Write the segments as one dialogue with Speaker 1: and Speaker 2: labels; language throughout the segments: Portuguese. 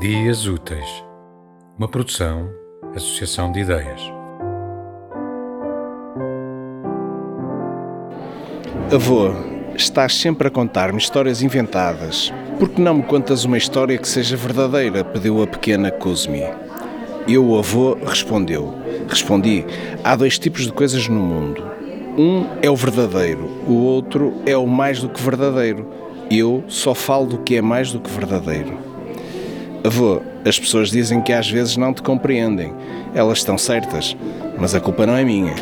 Speaker 1: Dias Úteis, uma produção, associação de ideias.
Speaker 2: Avô, estás sempre a contar-me histórias inventadas. Por que não me contas uma história que seja verdadeira? pediu a pequena Cosme. E o avô respondeu. Respondi: há dois tipos de coisas no mundo. Um é o verdadeiro, o outro é o mais do que verdadeiro. Eu só falo do que é mais do que verdadeiro. Avô, as pessoas dizem que às vezes não te compreendem. Elas estão certas, mas a culpa não é minha.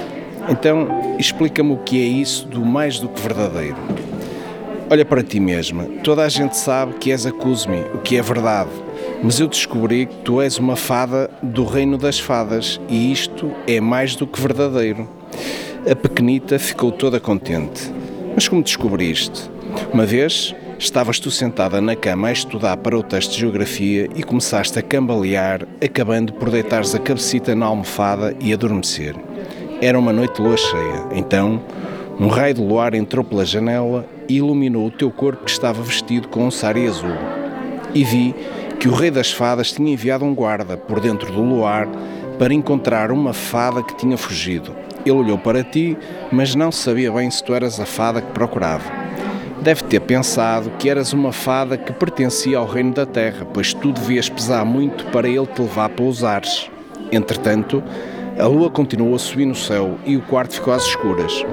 Speaker 2: Então, explica-me o que é isso do mais do que verdadeiro. Olha para ti mesma. Toda a gente sabe que és a Cusme, o que é verdade. Mas eu descobri que tu és uma fada do reino das fadas e isto é mais do que verdadeiro. A pequenita ficou toda contente. Mas como descobriste? Uma vez Estavas tu sentada na cama a estudar para o teste de geografia e começaste a cambalear, acabando por deitares a cabecita na almofada e adormecer. Era uma noite de lua cheia. Então, um raio de luar entrou pela janela e iluminou o teu corpo que estava vestido com um sari azul. E vi que o rei das fadas tinha enviado um guarda por dentro do luar para encontrar uma fada que tinha fugido. Ele olhou para ti, mas não sabia bem se tu eras a fada que procurava. Deve ter pensado que eras uma fada que pertencia ao reino da terra, pois tu devias pesar muito para ele te levar para os ares. Entretanto, a lua continuou a subir no céu e o quarto ficou às escuras.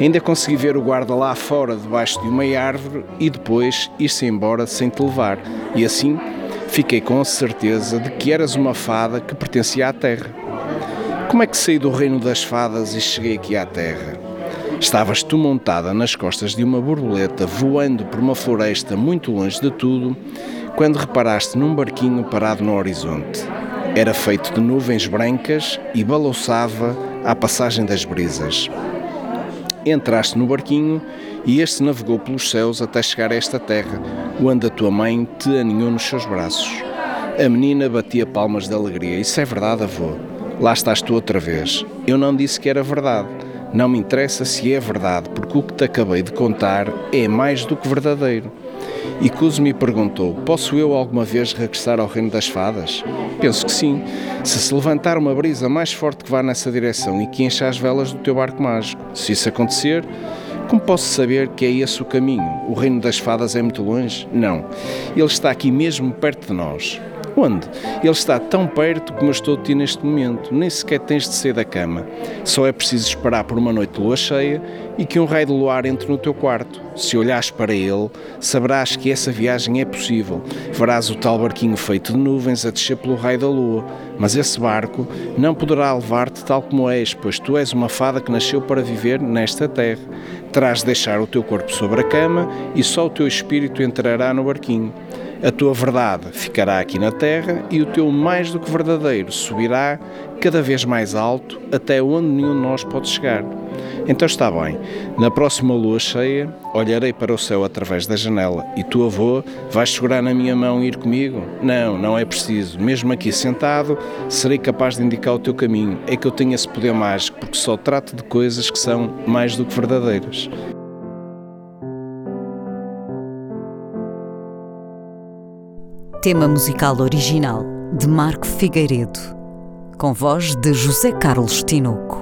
Speaker 2: Ainda consegui ver o guarda lá fora, debaixo de uma árvore, e depois ir-se embora sem te levar. E assim fiquei com a certeza de que eras uma fada que pertencia à terra. Como é que saí do reino das fadas e cheguei aqui à terra? Estavas tu montada nas costas de uma borboleta voando por uma floresta muito longe de tudo, quando reparaste num barquinho parado no horizonte. Era feito de nuvens brancas e balouçava à passagem das brisas. Entraste no barquinho e este navegou pelos céus até chegar a esta terra, onde a tua mãe te aninhou nos seus braços. A menina batia palmas de alegria. Isso é verdade, avô. Lá estás tu outra vez. Eu não disse que era verdade. Não me interessa se é verdade, porque o que te acabei de contar é mais do que verdadeiro. E Cuso me perguntou: Posso eu alguma vez regressar ao reino das fadas? Penso que sim. Se se levantar uma brisa mais forte que vá nessa direção e que encha as velas do teu barco mágico. Se isso acontecer, como posso saber que é esse o caminho? O reino das fadas é muito longe? Não. Ele está aqui mesmo perto de nós. Onde? Ele está tão perto como eu estou de ti neste momento. Nem sequer tens de sair da cama. Só é preciso esperar por uma noite de lua cheia e que um raio de luar entre no teu quarto. Se olhares para ele, saberás que essa viagem é possível. Verás o tal barquinho feito de nuvens a descer pelo raio da lua. Mas esse barco não poderá levar-te tal como és, pois tu és uma fada que nasceu para viver nesta terra. Terás de deixar o teu corpo sobre a cama e só o teu espírito entrará no barquinho. A tua verdade ficará aqui na terra e o teu mais do que verdadeiro subirá cada vez mais alto até onde nenhum de nós pode chegar. Então está bem, na próxima lua cheia olharei para o céu através da janela e tu, avô, vais segurar na minha mão e ir comigo? Não, não é preciso. Mesmo aqui sentado, serei capaz de indicar o teu caminho. É que eu tenho esse poder mágico porque só trato de coisas que são mais do que verdadeiras.
Speaker 3: Tema musical original de Marco Figueiredo, com voz de José Carlos Tinoco.